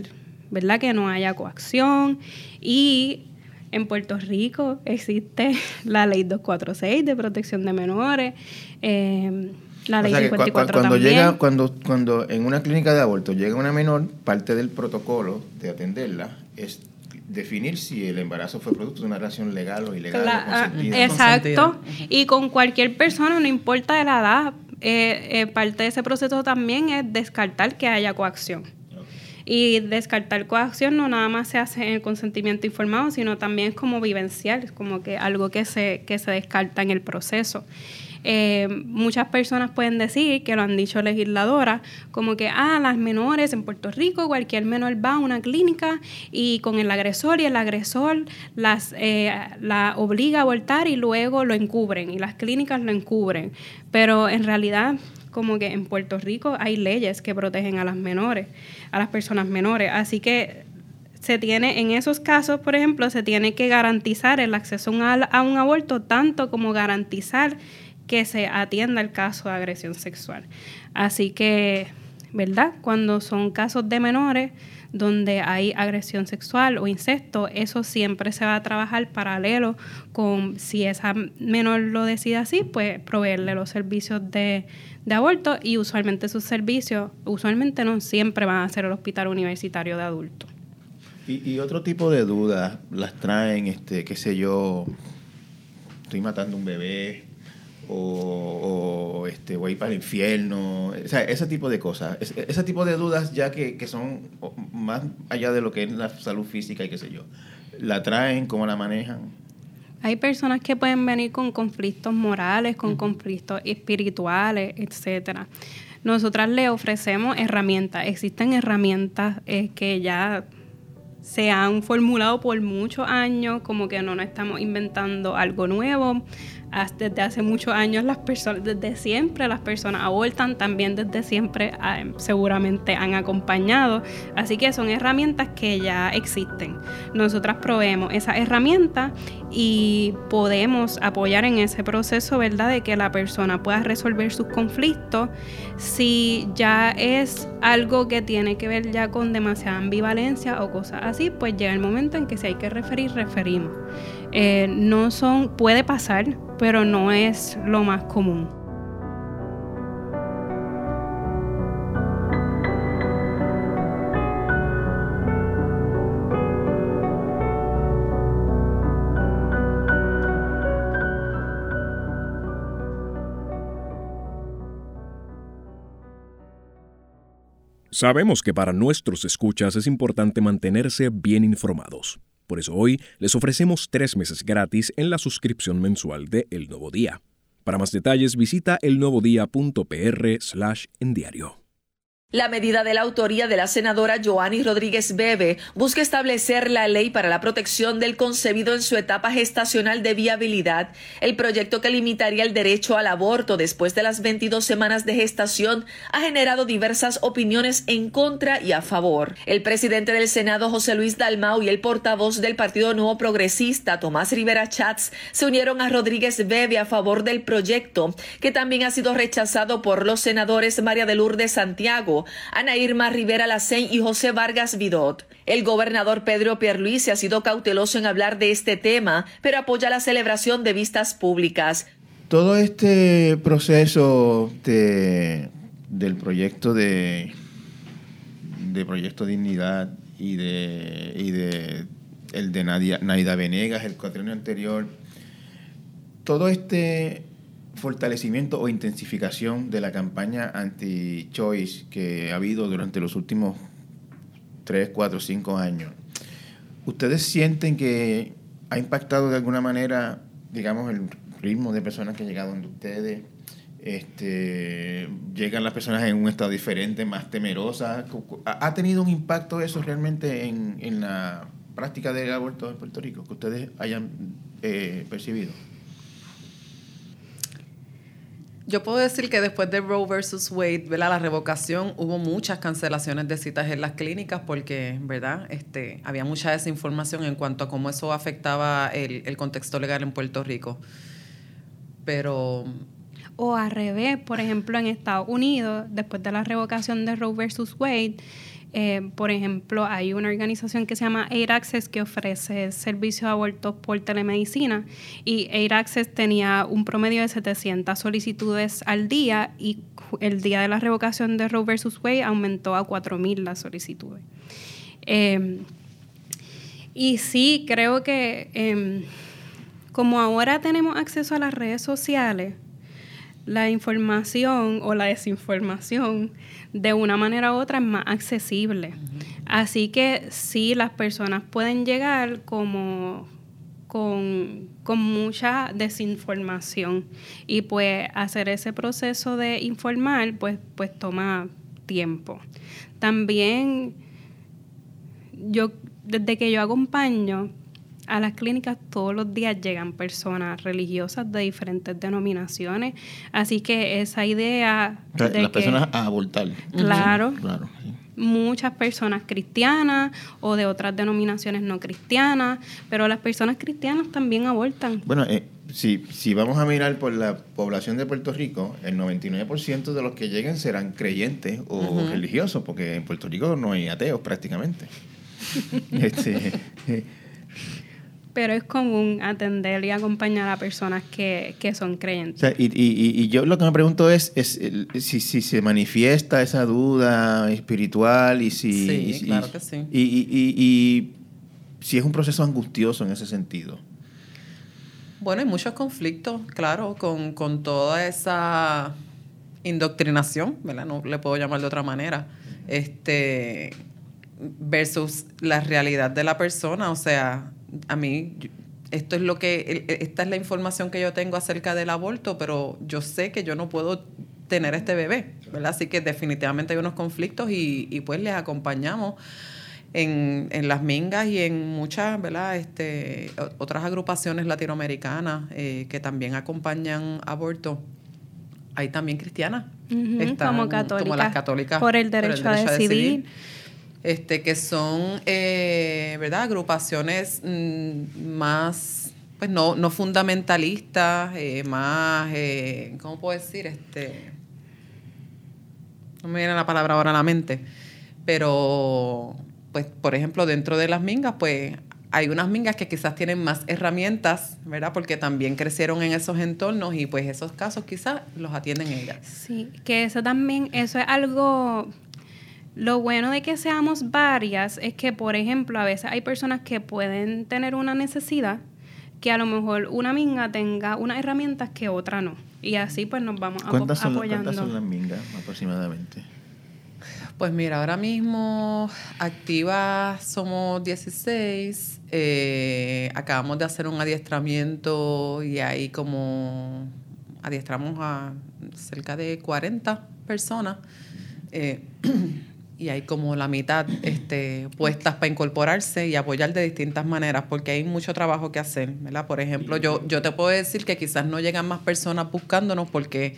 S10: ¿verdad? Que no haya coacción y en Puerto Rico existe la ley 246 de protección de menores, eh, la ley 54
S1: cuando llega cuando cuando en una clínica de aborto llega una menor, parte del protocolo de atenderla es definir si el embarazo fue producto de una relación legal o ilegal.
S10: Ah, exacto. Y con cualquier persona, no importa de la edad, eh, eh, parte de ese proceso también es descartar que haya coacción. Y descartar coacción no nada más se hace en el consentimiento informado, sino también es como vivencial, es como que algo que se, que se descarta en el proceso. Eh, muchas personas pueden decir, que lo han dicho legisladoras, como que, ah, las menores en Puerto Rico, cualquier menor va a una clínica y con el agresor y el agresor las, eh, la obliga a abortar y luego lo encubren y las clínicas lo encubren. Pero en realidad como que en Puerto Rico hay leyes que protegen a las menores, a las personas menores. Así que se tiene, en esos casos, por ejemplo, se tiene que garantizar el acceso a un aborto, tanto como garantizar que se atienda el caso de agresión sexual. Así que, ¿verdad? Cuando son casos de menores, donde hay agresión sexual o incesto, eso siempre se va a trabajar paralelo con si esa menor lo decide así, pues proveerle los servicios de, aborto y usualmente sus servicios, usualmente no siempre van a ser el hospital universitario de adultos.
S1: Y, otro tipo de dudas las traen, este, qué sé yo, estoy matando un bebé o, este, voy para el infierno, o sea, ese tipo de cosas, ese, tipo de dudas ya que, que, son más allá de lo que es la salud física y qué sé yo, la traen, cómo la manejan.
S10: Hay personas que pueden venir con conflictos morales, con conflictos espirituales, etcétera. Nosotras le ofrecemos herramientas. Existen herramientas eh, que ya se han formulado por muchos años, como que no nos estamos inventando algo nuevo desde hace muchos años las personas, desde siempre las personas abortan, también desde siempre seguramente han acompañado. Así que son herramientas que ya existen. Nosotras proveemos esa herramienta y podemos apoyar en ese proceso, ¿verdad? De que la persona pueda resolver sus conflictos. Si ya es algo que tiene que ver ya con demasiada ambivalencia o cosas así, pues llega el momento en que si hay que referir, referimos. Eh, no son, puede pasar, pero no es lo más común.
S13: Sabemos que para nuestros escuchas es importante mantenerse bien informados. Por eso hoy les ofrecemos tres meses gratis en la suscripción mensual de El Nuevo Día. Para más detalles visita elnuevodía.pr slash en diario.
S16: La medida de la autoría de la senadora Joanny Rodríguez Bebe busca establecer la ley para la protección del concebido en su etapa gestacional de viabilidad, el proyecto que limitaría el derecho al aborto después de las 22 semanas de gestación ha generado diversas opiniones en contra y a favor. El presidente del Senado José Luis Dalmau y el portavoz del Partido Nuevo Progresista Tomás Rivera Chats se unieron a Rodríguez Bebe a favor del proyecto, que también ha sido rechazado por los senadores María de Lourdes Santiago, Ana Irma Rivera Lacén y José Vargas Vidot. El gobernador Pedro Pierluisi ha sido cauteloso en hablar de este tema, pero apoya la celebración de vistas públicas.
S1: Todo este proceso del proyecto de, Proyecto Dignidad y de, y de el de Nadia, Naida Venegas, el cuatrienio anterior, todo este fortalecimiento o intensificación de la campaña anti-choice que ha habido durante los últimos 3, 4, 5 años, ¿ustedes sienten que ha impactado de alguna manera, digamos, el ritmo de personas que han llegado donde ustedes? Este, llegan las personas en un estado diferente, más temerosas. ¿Ha tenido un impacto eso realmente en, en la práctica del aborto en Puerto Rico que ustedes hayan eh, percibido?
S9: Yo puedo decir que después de Roe versus Wade, ¿verdad? la revocación, hubo muchas cancelaciones de citas en las clínicas porque, ¿verdad? Este, había mucha desinformación en cuanto a cómo eso afectaba el, el contexto legal en Puerto Rico. Pero
S10: o al revés, por ejemplo, en Estados Unidos, después de la revocación de Roe versus Wade, eh, por ejemplo, hay una organización que se llama Aid Access que ofrece servicios de abortos por telemedicina y Aid Access tenía un promedio de 700 solicitudes al día y el día de la revocación de Roe versus Wade aumentó a 4.000 las solicitudes. Em, y sí, creo que em, como ahora tenemos acceso a las redes sociales, la información o la desinformación de una manera u otra es más accesible. Así que sí, las personas pueden llegar como con, mucha desinformación y pues hacer ese proceso de informar pues, pues toma tiempo. También yo, desde que yo acompaño, a las clínicas todos los días llegan personas religiosas de diferentes denominaciones, así que esa idea
S1: de las personas a abortar.
S10: Claro. claro Muchas personas cristianas o de otras denominaciones no cristianas, pero las personas cristianas también abortan.
S1: Bueno, eh, si, si vamos a mirar por la población de Puerto Rico, el 99% de los que lleguen serán creyentes o religiosos, porque en Puerto Rico no hay ateos prácticamente. este,
S10: pero es común atender y acompañar a personas que, son creyentes.
S1: y, yo lo que me pregunto es, es si, si, se manifiesta esa duda espiritual y si...
S9: Sí, claro que sí.
S1: Y, si es un proceso angustioso en ese sentido.
S9: Bueno, hay muchos conflictos, claro, con, con toda esa indoctrinación, ¿verdad? No le puedo llamar de otra manera. Este versus la realidad de la persona, o sea, a mí esto es lo que esta es la información que yo tengo acerca del aborto, pero yo sé que yo no puedo tener este bebé, ¿verdad? Así que definitivamente hay unos conflictos y, y pues les acompañamos en, en, las mingas y en muchas, ¿verdad? Este, otras agrupaciones latinoamericanas eh, que también acompañan aborto. Hay también cristianas.
S10: como, católicas, las católicas. Por el derecho, a, decidir
S9: este, que son, eh, ¿verdad? Agrupaciones mm, más, pues no, no fundamentalistas, eh, más, eh, ¿cómo puedo decir? Este, no me viene la palabra ahora a la mente, pero, pues, por ejemplo, dentro de las mingas, pues hay unas mingas que quizás tienen más herramientas, ¿verdad? Porque también crecieron en esos entornos y pues esos casos quizás los atienden ellas.
S10: Sí, que eso también, eso es algo lo bueno de que seamos varias es que, por ejemplo, a veces hay personas que pueden tener una necesidad que a lo mejor una minga tenga unas herramientas que otra no. Y así pues nos vamos
S1: ¿Cuántas son, apoyando. ¿Cuántas son las mingas aproximadamente?
S9: Pues mira, ahora mismo activas somos 16. Eh, acabamos de hacer un adiestramiento y ahí como adiestramos a cerca de 40 personas. Eh, y hay como la mitad este, puestas para incorporarse y apoyar de distintas maneras, porque hay mucho trabajo que hacer, ¿verdad? Por ejemplo, yo, yo te puedo decir que quizás no llegan más personas buscándonos porque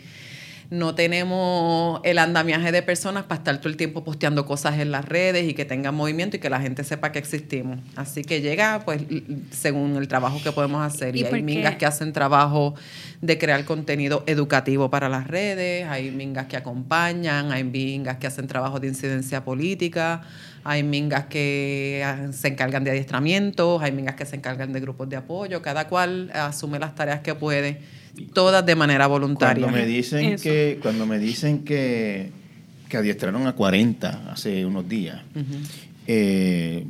S9: no tenemos el andamiaje de personas para estar todo el tiempo posteando cosas en las redes y que tengan movimiento y que la gente sepa que existimos. Así que llega, pues, según el trabajo que podemos hacer. Y, hay mingas que hacen trabajo de crear contenido educativo para las redes, hay mingas que acompañan, hay mingas que hacen trabajo de incidencia política, hay mingas que ah, se encargan de adiestramientos, hay mingas que se encargan de grupos de apoyo, cada cual asume las tareas que puede todas de manera voluntaria.
S1: Cuando me dicen que cuando me dicen que, que adiestraron a 40 hace unos días, eh,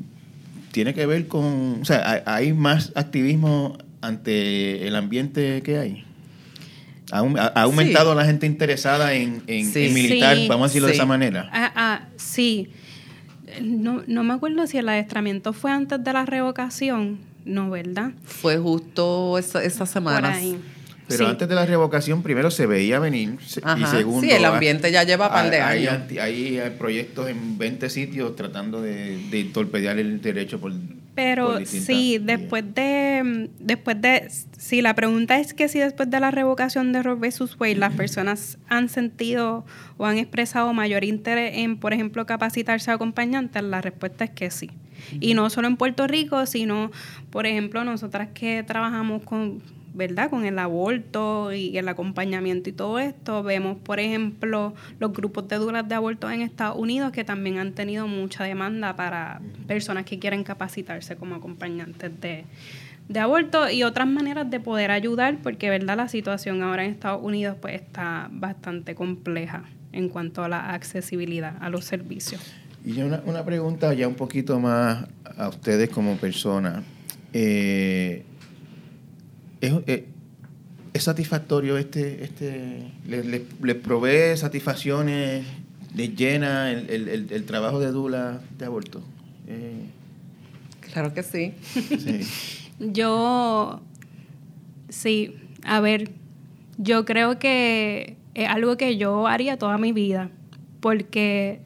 S1: tiene que ver con, o sea, hay más activismo ante el ambiente que hay. Ha, aumentado la gente interesada en, militar, vamos a decirlo de esa manera.
S10: Ah, ah, sí. No, no me acuerdo si el adiestramiento fue antes de la revocación, no, ¿verdad?
S9: Fue justo esa, esas semanas.
S1: Pero antes de la revocación, primero se veía venir y segundo...
S9: Sí, el ambiente ya lleva par de
S1: hay, años. Hay, proyectos en 20 sitios tratando de, de torpedear el derecho por...
S10: Pero sí, después de, después de... Si la pregunta es que si después de la revocación de Roe vs. Wade las personas han sentido o han expresado mayor interés en, por ejemplo, capacitarse a acompañantes, la respuesta es que sí. Y no solo en Puerto Rico, sino, por ejemplo, nosotras que trabajamos con ¿verdad? Con el aborto y el acompañamiento y todo esto. Vemos, por ejemplo, los grupos de duras de aborto en Estados Unidos que también han tenido mucha demanda para personas que quieren capacitarse como acompañantes de, aborto y otras maneras de poder ayudar, porque verdad la situación ahora en Estados Unidos pues está bastante compleja en cuanto a la accesibilidad a los servicios.
S1: Y una, una pregunta ya un poquito más a ustedes como personas. Eh, eh, es, satisfactorio este, este les provee satisfacciones, les llena el, trabajo de Dula de aborto. Eh,
S9: claro que sí.
S10: yo, sí, a ver, yo creo que es algo que yo haría toda mi vida, porque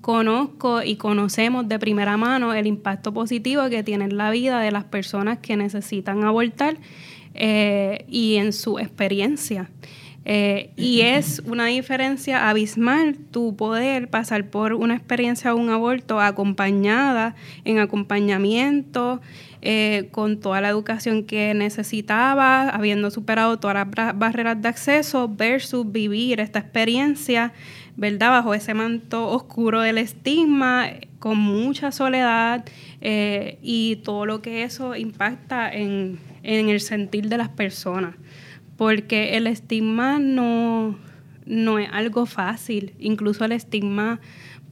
S10: conozco y conocemos de primera mano el impacto positivo que tiene en la vida de las personas que necesitan abortar eh, y en su experiencia. Eh, y es una diferencia abismal tu poder pasar por una experiencia de un aborto acompañada, en acompañamiento, eh, con toda la educación que necesitaba, habiendo superado todas las barreras de acceso, versus vivir esta experiencia ¿verdad? Bajo ese manto oscuro del estigma, con mucha soledad eh, y todo lo que eso impacta en, en, el sentir de las personas. Porque el estigma no, no es algo fácil, incluso el estigma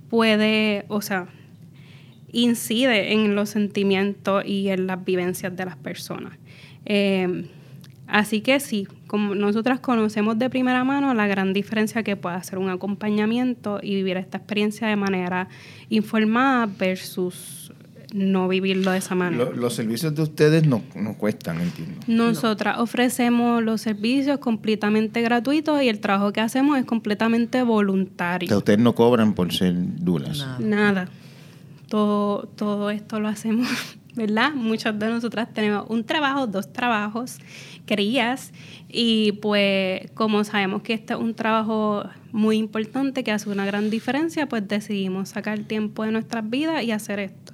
S10: puede, o sea, incide en los sentimientos y en las vivencias de las personas. Eh, así que sí, como nosotras conocemos de primera mano la gran diferencia que puede hacer un acompañamiento y vivir esta experiencia de manera informada versus no vivirlo de esa manera.
S1: los servicios de ustedes no, no cuestan, entiendo.
S10: Nosotras ofrecemos los servicios completamente gratuitos y el trabajo que hacemos es completamente voluntario.
S1: Que ustedes no cobran por ser dulas.
S10: Nada. Todo, todo esto lo hacemos, ¿verdad? Muchas de nosotras tenemos un trabajo, dos trabajos, crías, y pues como sabemos que este es un trabajo muy importante que hace una gran diferencia, pues decidimos sacar tiempo de nuestras vidas y hacer esto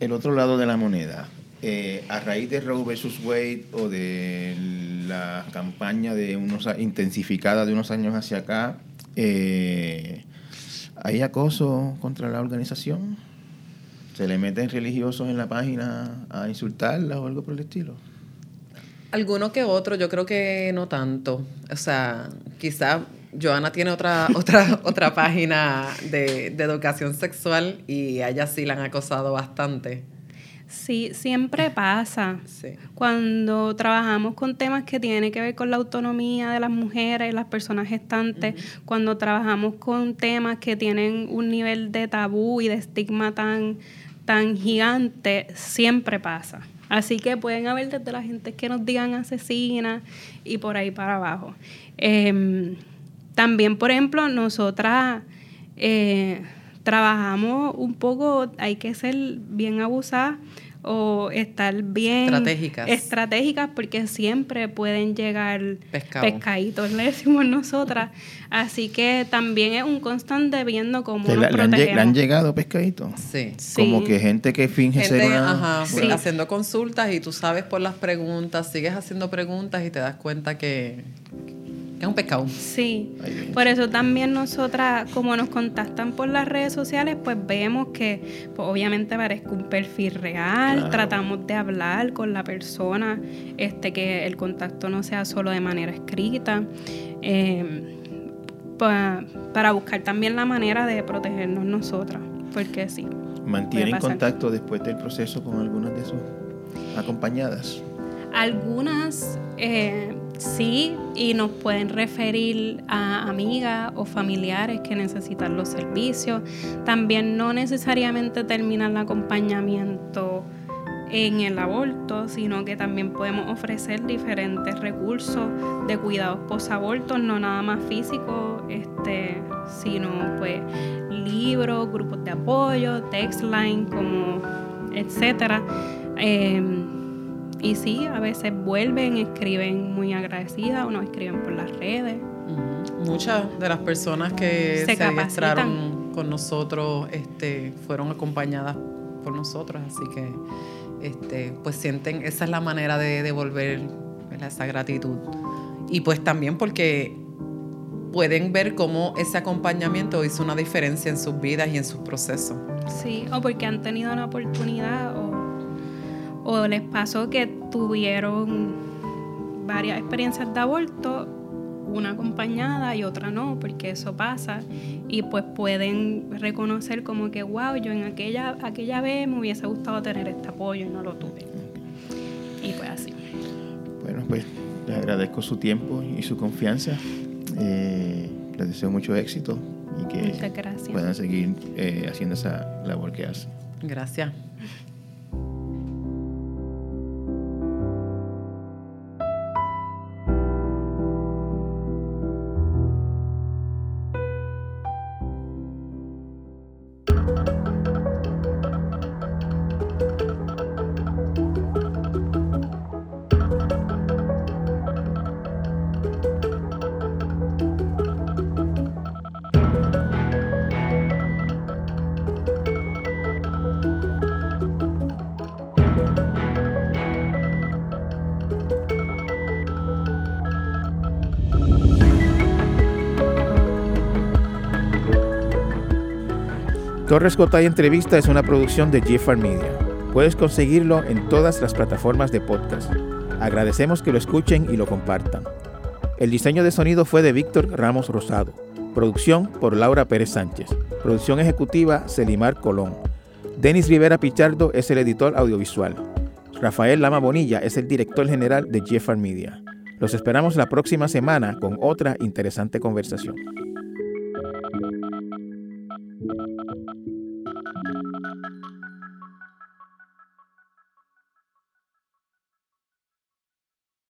S1: el otro lado de la moneda, eh, a raíz de Roe versus Wade o de la campaña de unos intensificada de unos años hacia acá, eh, ¿hay acoso contra la organización? ¿Se le meten religiosos en la página a insultarla o algo por el estilo?
S9: Alguno que otro, yo creo que no tanto. O sea, quizá Joana tiene otra, otra, otra página de, educación sexual y a ella sí la han acosado bastante.
S10: Sí, siempre pasa. Cuando trabajamos con temas que tienen que ver con la autonomía de las mujeres y las personas gestantes, cuando trabajamos con temas que tienen un nivel de tabú y de estigma tan, tan gigante, siempre pasa. Así que pueden haber desde la gente que nos digan asesina y por ahí para abajo. Em, también, por ejemplo, nosotras eh, trabajamos un poco, hay que ser bien abusadas o estar bien
S9: estratégicas.
S10: estratégicas porque siempre pueden llegar pescaditos, le decimos nosotras. Así que también es un constante viendo cómo nos
S1: le, han, llegado pescaditos?
S9: Sí.
S1: Como que gente que finge ser
S9: una... Ajá, haciendo consultas y tú sabes por las preguntas, sigues haciendo preguntas y te das cuenta que es un pescado.
S10: Sí. Por eso también nosotras, como nos contactan por las redes sociales, pues vemos que pues, obviamente parezca un perfil real. Tratamos de hablar con la persona, este, que el contacto no sea solo de manera escrita. Em, para buscar también la manera de protegernos nosotras. Porque sí.
S1: ¿Mantienen contacto después del proceso con algunas de sus acompañadas?
S10: Algunas. Eh, Sí, y nos pueden referir a amigas o familiares que necesitan los servicios. También no necesariamente terminan el acompañamiento en el aborto, sino que también podemos ofrecer diferentes recursos de cuidados posaborto, no nada más físicos, este, sino pues libros, grupos de apoyo, text line, como etcétera. Em, y sí, a veces vuelven, escriben muy agradecidas o nos escriben por las redes.
S9: Muchas de las personas que se, se con nosotros este, fueron acompañadas por nosotros, así que este, pues sienten, esa es la manera de devolver esa gratitud. Y pues también porque pueden ver cómo ese acompañamiento hizo una diferencia en sus vidas y en sus procesos.
S10: Sí, o porque han tenido una oportunidad o o les pasó que tuvieron varias experiencias de aborto, una acompañada y otra no, porque eso pasa, y pues pueden reconocer como que, wow, yo en aquella, aquella vez me hubiese gustado tener este apoyo y no lo tuve. Y pues así.
S1: Bueno, pues les agradezco su tiempo y su confianza. Eh, les deseo mucho éxito y que puedan seguir eh, haciendo esa labor que hacen.
S9: Gracias.
S1: Torres Cotay Entrevista es una producción de GFR Media. Puedes conseguirlo en todas las plataformas de podcast. Agradecemos que lo escuchen y lo compartan. El diseño de sonido fue de Víctor Ramos Rosado. Producción por Laura Pérez Sánchez. Producción ejecutiva Celimar Colón. Denis Rivera Pichardo es el editor audiovisual. Rafael Lama Bonilla es el director general de GFR Media. Los esperamos la próxima semana con otra interesante conversación.